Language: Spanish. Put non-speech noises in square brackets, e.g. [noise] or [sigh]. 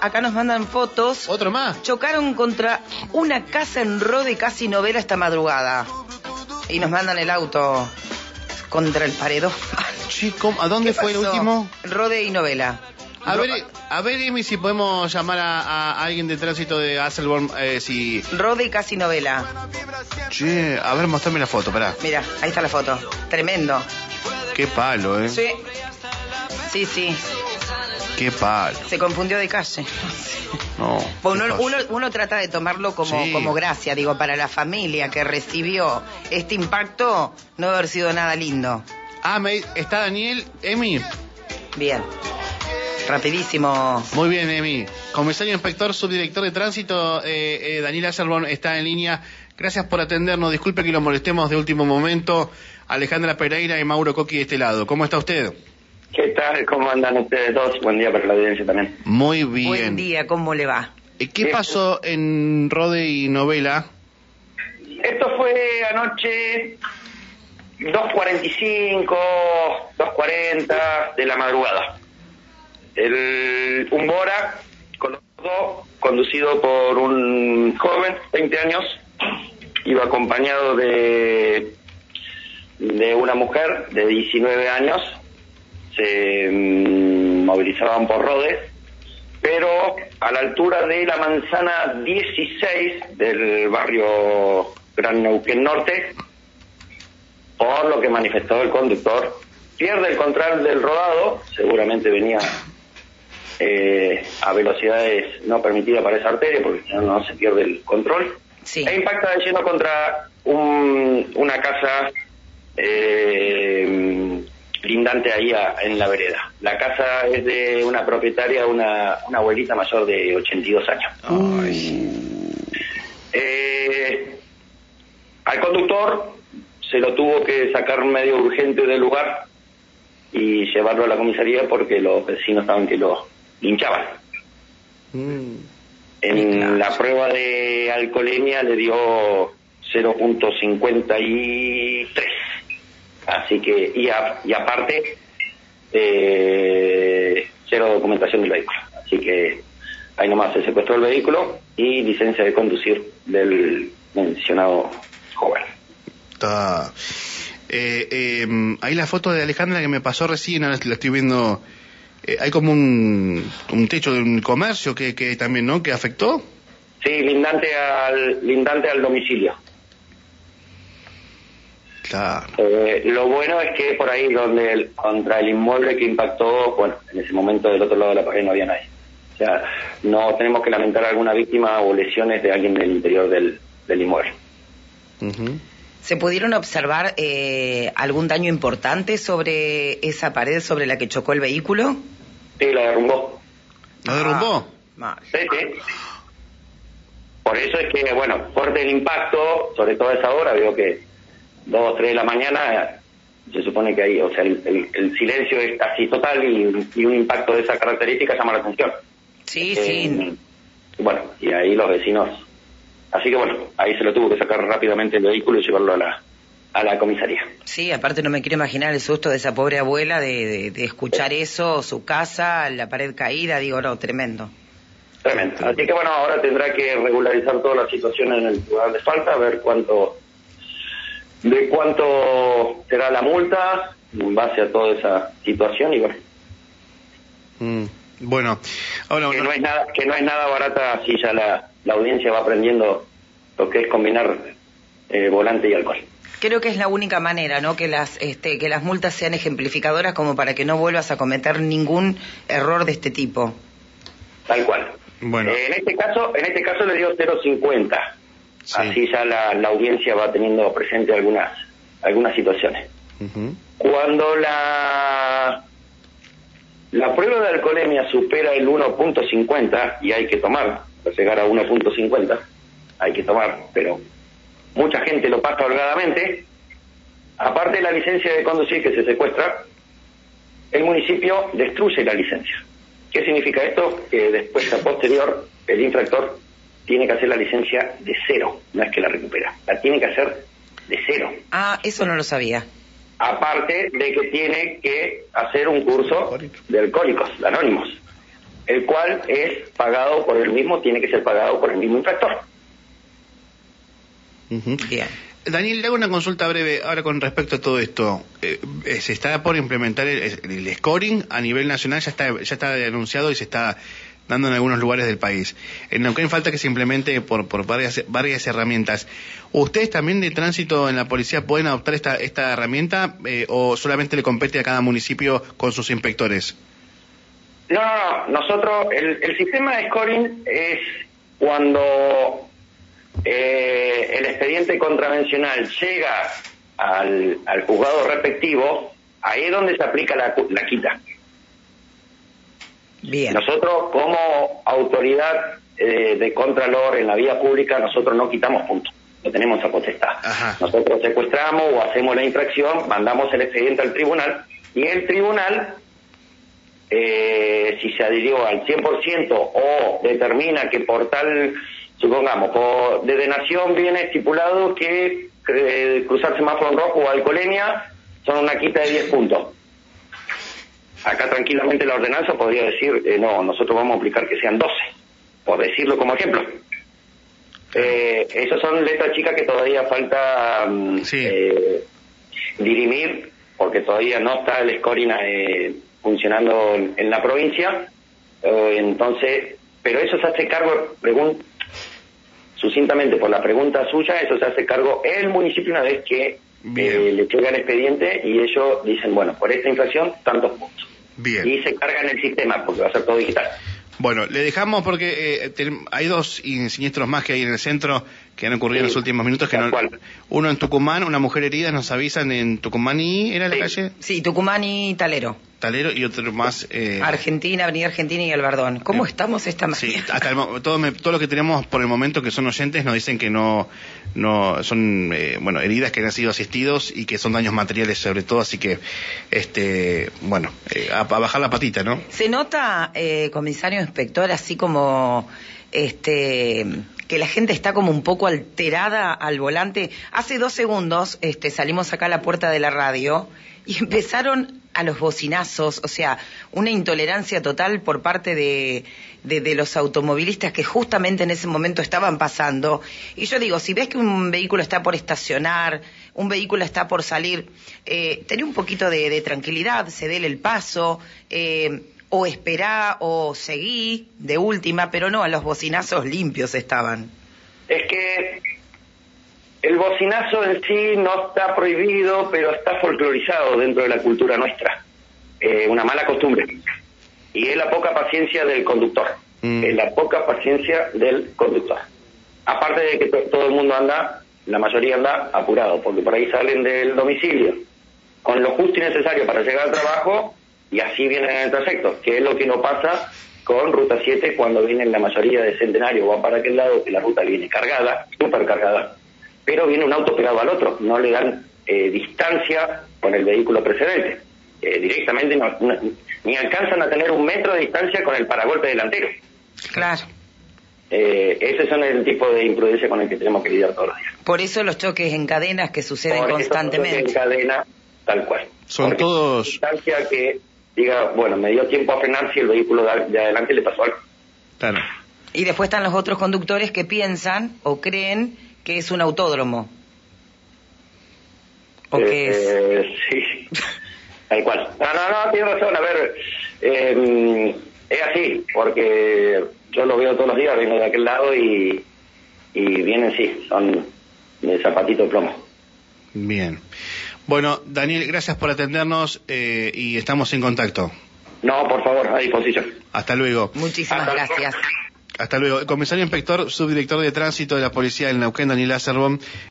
acá nos mandan fotos. ¿Otro más? Chocaron contra una casa en Rode casi novela esta madrugada. Y nos mandan el auto contra el paredón. [laughs] Sí, ¿cómo? ¿a dónde ¿Qué fue el último? Rode y novela. A Ro- ver, a ver, Emi, si podemos llamar a, a alguien de tránsito de Hasselborn, eh, si... Rode y casi novela. Che, a ver, mostrame la foto, pará. Mira, ahí está la foto. Tremendo. Qué palo, eh. Sí. Sí, sí. Qué palo. Se confundió de calle. No. [laughs] Uno, palo. uno, uno trata de tomarlo como, Sí. como gracia, digo, para la familia que recibió este impacto, no haber sido nada lindo. Ah, me- está Daniel, Emi. Bien. Rapidísimo. Muy bien, Emi. Comisario inspector, subdirector de tránsito, eh, eh, Daniel Hasselborn está en línea. Gracias por atendernos. Disculpe que lo molestemos de último momento. Alejandra Pereira y Mauro Coqui de este lado. ¿Cómo está usted? ¿Qué tal? ¿Cómo andan ustedes dos? Buen día para la audiencia también. Muy bien. Buen día, ¿cómo le va? Eh, ¿Qué pasó en Rode y Novela? Esto fue anoche 2.45, 2.40 de la madrugada. El, un Bora conducido por un joven, 20 años, iba acompañado de, de una mujer de 19 años. Se mm, movilizaban por Rodes pero a la altura de la manzana 16 del barrio Gran Neuquén Norte, por lo que manifestó el conductor, pierde el control del rodado, seguramente venía eh, a velocidades no permitidas para esa arteria, porque si no, no se pierde el control, Sí. e impacta de lleno contra un- una casa eh, lindante ahí a- en la vereda. La casa es de una propietaria, una, una abuelita mayor de 82 años. Eh, al conductor se lo tuvo que sacar medio urgente del lugar y llevarlo a la comisaría porque los vecinos estaban que lo linchaban. En la prueba de alcoholemia le dio 0.53. Así que, y, a- y aparte, eh, cero documentación del vehículo. Así que ahí nomás se secuestró el vehículo y licencia de conducir del mencionado joven. Está. Eh, eh, ahí la foto de Alejandra que me pasó recién, la estoy viendo. Eh, hay como un, un techo de un comercio que, que también, ¿no? Que afectó. Sí, lindante al, lindante al domicilio. Claro. Eh, lo bueno es que por ahí donde el- contra el inmueble que impactó, bueno, en ese momento del otro lado de la pared no había nadie. O sea, no tenemos que lamentar alguna víctima o lesiones de alguien del interior del, del inmueble. ¿Se pudieron observar eh, algún daño importante sobre esa pared sobre la que chocó el vehículo? Sí, la derrumbó. ¿La derrumbó? Mal. Sí, sí. Por eso es que, bueno, fuerte el impacto, sobre todo a esa hora, veo que dos, tres de la mañana, se supone que ahí, o sea, el, el- el silencio es casi total y, y un impacto de esa característica llama la atención. Sí, Eh, sí. bueno, y ahí los vecinos. Así que bueno, ahí se lo tuvo que sacar rápidamente el vehículo y llevarlo a la, a la comisaría. Sí, aparte no me quiero imaginar el susto de esa pobre abuela de, de- de escuchar eso, su casa, la pared caída, digo, no, tremendo. Tremendo. Así que bueno, ahora tendrá que regularizar toda la situación en el lugar de falta, ver cuánto, de cuánto será la multa en base a toda esa situación y bueno, Mm. Bueno, ahora que no es nada, que no es nada barata si ya la, la audiencia va aprendiendo lo que es combinar eh, volante y alcohol. Creo que es la única manera, ¿no? Que las, este, que las multas sean ejemplificadoras como para que no vuelvas a cometer ningún error de este tipo. Tal cual. Bueno. Eh, en este caso, en este caso le dio 0.50. Sí. Así ya la, la audiencia va teniendo presente algunas algunas situaciones. Cuando la la prueba de alcoholemia supera el 1.50 y hay que tomar, para llegar a 1.50 hay que tomar, pero mucha gente lo pasa holgadamente. Aparte de la licencia de conducir que se secuestra, el municipio destruye la licencia. ¿Qué significa esto? Que después, a posterior, el infractor tiene que hacer la licencia de cero, no es que la recupera, la tiene que hacer de cero. Ah, eso no lo sabía. Aparte de que tiene que hacer un curso de alcohólicos, de anónimos. el cual es pagado por el mismo, tiene que ser pagado por el mismo infractor. Bien. Daniel, le hago una consulta breve ahora con respecto a todo esto. Eh, eh, se está por implementar el, el scoring a nivel nacional, ya está, ya está denunciado y se está dando en algunos lugares del país. En Neuquén falta que se implemente por, por varias, varias herramientas. ¿Ustedes también de tránsito en la policía pueden adoptar esta, esta herramienta eh, o solamente le compete a cada municipio con sus inspectores? No, no, no. Nosotros, el, el sistema de scoring es cuando eh, el expediente contravencional llega al, juzgado respectivo, ahí es donde se aplica la, la quita. Bien. Nosotros, como autoridad eh, de Contralor en la vía pública, nosotros no quitamos puntos. No tenemos esa potestad. Ajá. Nosotros secuestramos o hacemos la infracción, mandamos el expediente al tribunal y el tribunal, eh, si se adhirió al 100% o determina que por tal, supongamos, por de denación viene estipulado que eh, cruzar semáforo en rojo o alcoholemia son una quita de 10 puntos. Acá tranquilamente la ordenanza podría decir, eh, no, nosotros vamos a aplicar que sean 12, por decirlo como ejemplo. Eh, esas son letras chicas que todavía falta mm, Sí. eh, dirimir, porque todavía no está el scoring eh, funcionando en, la provincia. Eh, entonces, pero eso se hace cargo, sucintamente por la pregunta suya, eso se hace cargo el municipio una vez que eh, le llega el expediente y ellos dicen, bueno, por esta infracción, tantos puntos. Bien. Y se carga en el sistema, porque va a ser todo digital. Bueno, le dejamos porque eh, ten- hay dos in- siniestros más que hay en el centro que han ocurrido en los últimos minutos. Que no- uno en Tucumán, una mujer herida, nos avisan en Tucumán y era la calle Sí, Tucumán y Talero. Talero y otro más. Eh, Argentina, Avenida Argentina y Albardón. ¿Cómo Eh, estamos esta Sí, mañana? hasta el todo, me- todo lo que tenemos por el momento que son oyentes nos dicen que no, no son eh, bueno heridas que han sido asistidos y que son daños materiales sobre todo, así que este bueno eh, a, a bajar la patita, ¿no? Se nota, eh, comisario inspector, así como este que la gente está como un poco alterada al volante. Hace dos segundos este, salimos acá a la puerta de la radio y [laughs] empezaron a los bocinazos, o sea, una intolerancia total por parte de, los automovilistas que justamente en ese momento estaban pasando. Y yo digo, si ves que un vehículo está por estacionar, un vehículo está por salir, eh, un poquito de, de tranquilidad, cedele el paso, eh, o esperá o seguí de última, pero no, a los bocinazos limpios estaban. Es que el bocinazo en sí no está prohibido, pero está folclorizado dentro de la cultura nuestra. Eh, una mala costumbre. Y es la poca paciencia del conductor. Mm. Es la poca paciencia del conductor. Aparte de que to- todo el mundo anda, la mayoría anda apurado, porque por ahí salen del domicilio con lo justo y necesario para llegar al trabajo y así vienen en el trayecto, que es lo que no pasa con Ruta 7 cuando vienen la mayoría de centenarios, van para aquel lado, que la ruta viene cargada, súper cargada, pero viene un auto pegado al otro, no le dan eh, distancia con el vehículo precedente. Eh, directamente no- no- ni alcanzan a tener un metro de distancia con el paragolpe delantero. Claro. Eh, ese son el tipo de imprudencia con el que tenemos que lidiar todos los días. Por eso los choques en cadenas que suceden Por eso nosotros En constantemente. cadena, tal cual. Son Porque todos- distancia que diga, bueno, me dio tiempo a frenar si el vehículo de adelante le pasó algo. Claro. Y después están los otros conductores que piensan o creen que es un autódromo. O que es... Eh, Sí, [laughs] tal cual. No, no, no, tiene razón. A ver, eh, es así, porque yo lo veo todos los días, vengo de aquel lado y, y vienen, sí, son de zapatito de plomo. Bien. Bueno, Daniel, gracias por atendernos eh, y estamos en contacto. No, por favor, a disposición. Hasta luego. Muchísimas Hasta luego. Hasta luego. El comisario inspector, subdirector de tránsito de la policía del Neuquén, Daniel Acerbón.